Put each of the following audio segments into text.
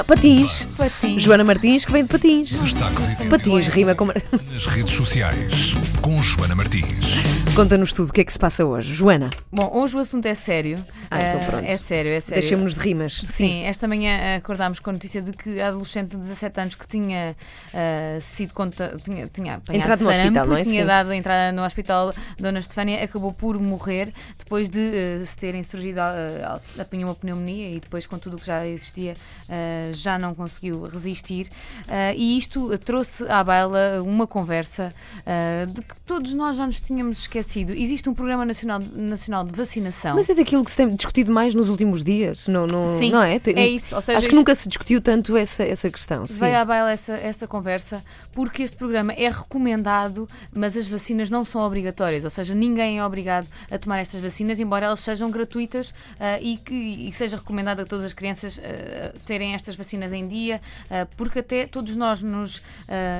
Não, patins. Patins. Joana Martins, que vem de patins. Destaques e Patins rima com. nas redes sociais com Joana Martins. Conta-nos tudo o que é que se passa hoje. Joana, Bom, hoje o assunto é sério. Ah, então Ah, pronto. É sério, é sério. deixemos de rimas. Sim, esta manhã acordámos com a notícia de que a adolescente de 17 anos que tinha ah, sido conta, tinha, tinha apanhado Entrado no sarampo, hospital, não é? tinha Sim. dado entrada no hospital Dona Estefânia, acabou por morrer depois de ah, se terem surgido, ah, apanhou uma pneumonia e depois com tudo o que já existia ah, já não conseguiu resistir. E isto trouxe à baila uma conversa de que todos nós já nos tínhamos esquecido. Existe um Programa Nacional, Nacional de Vacinação. Mas é daquilo que se tem discutido mais nos últimos dias, não, não, Sim, não é? Tem- é isso. Ou seja, Acho que nunca se discutiu tanto essa, essa questão. Sim. Veio à baila essa, essa conversa porque este programa é recomendado, mas as vacinas não são obrigatórias, ou seja, ninguém é obrigado a tomar estas vacinas, embora elas sejam gratuitas ah, e que e seja recomendado a todas as crianças ah, terem estas vacinas em dia, ah, porque até todos nós nos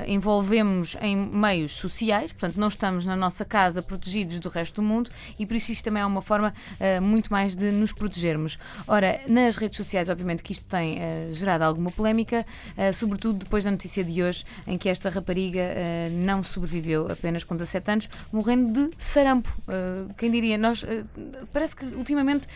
envolvemos em meios sociais, portanto, não estamos na nossa casa protegidos do resto do mundo e por isso isto também é uma forma ah, muito mais de nos protegermos. Ora, nas redes sociais, obviamente que isto tem ah, gerado alguma polémica, ah, sobretudo depois da notícia de hoje, em que esta rapariga não sobreviveu apenas com 17 anos, morrendo de sarampo. Quem diria? Nós, parece que ultimamente.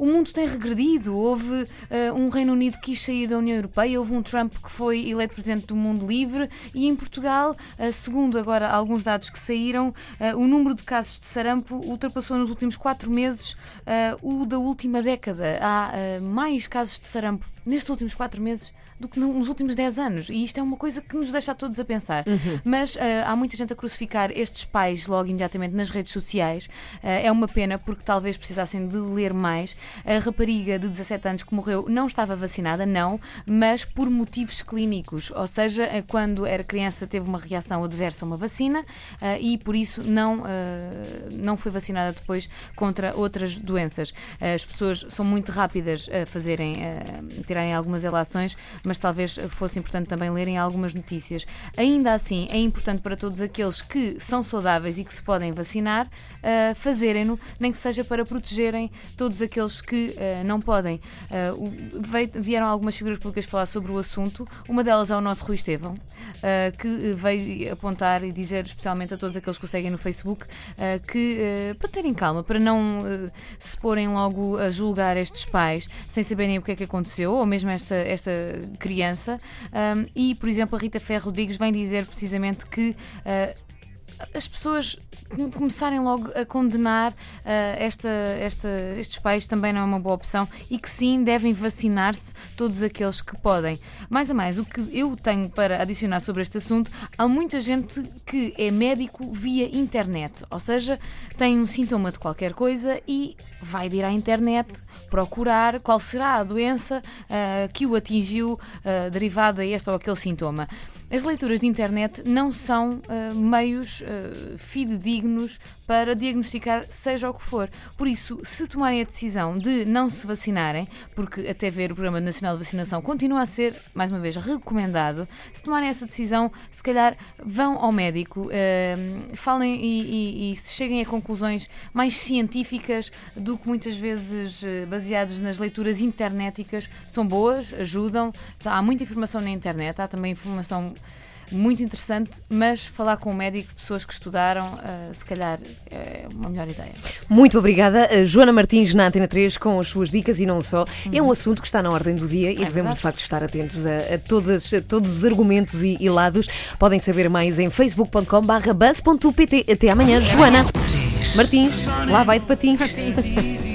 O mundo tem regredido. Houve ah, um Reino Unido que quis sair da União Europeia, houve um Trump que foi eleito presidente do mundo livre e em Portugal, ah, segundo agora alguns dados que saíram, ah, o número de casos de sarampo ultrapassou nos últimos quatro meses ah, o da última década. Há ah, mais casos de sarampo nestes últimos quatro meses do que no- nos últimos 10 anos. E isto é uma coisa que nos deixa a todos a pensar. Mas ah, há muita gente a crucificar estes pais logo imediatamente nas redes sociais. Ah, é uma pena porque talvez precisassem de ler mais. A rapariga de 17 anos que morreu não estava vacinada, não, mas por motivos clínicos. Ou seja, ah, quando era criança teve uma reação adversa a uma vacina ah, e por isso não, não foi vacinada depois contra outras doenças. As pessoas são muito rápidas a fazerem, tirarem algumas relações, mas talvez fosse importante também lerem algumas notícias. Ainda assim, é importante para todos aqueles que são saudáveis e que se podem vacinar, ah, fazerem-no, nem que seja para protegerem todos aqueles que ah, não podem. Ah, o- veio- vieram algumas figuras públicas falar sobre o assunto, uma delas é o nosso Rui Estevão, que veio apontar e dizer especialmente a todos aqueles que o seguem no Facebook que para terem calma, para não se porem logo a julgar estes pais sem saberem o que é que aconteceu, ou mesmo esta, esta criança. Ahm, e, por exemplo, a Rita Ferro Rodrigues vem dizer precisamente que. ah, as pessoas com- começarem logo a condenar ah, esta, esta, estes pais também não é uma boa opção e que sim devem vacinar-se todos aqueles que podem. Mais a mais, o que eu tenho para adicionar sobre este assunto, há muita gente que é médico via internet, ou seja, tem um sintoma de qualquer coisa e vai ir à internet procurar qual será a doença ah, que o atingiu ah, derivada a este ou aquele sintoma. As leituras de internet não são ah, meios ah, fidedignos para diagnosticar seja o que for. Por isso, se tomarem a decisão de não se vacinarem, porque até ver o Programa Nacional de Vacinação continua a ser, mais uma vez, recomendado, se tomarem essa decisão, se calhar vão ao médico, ah, falem e, e- e cheguem a conclusões mais científicas do que muitas vezes eh, baseadas nas leituras internéticas. São boas, ajudam, há muita informação na internet, há também informação muito interessante, mas falar com um médico, pessoas que estudaram, ah, se calhar é uma melhor ideia. Muito obrigada, a Joana Martins na Antena 3 com as suas dicas e não só. É um assunto que está na ordem do dia e devemos Uhum. É verdade. de facto estar atentos a, a todas, a todos os argumentos e, e lados. Podem saber mais em facebook.com/buzz.pt. Até amanhã, Joana Martins. Lá vai de patins. TV.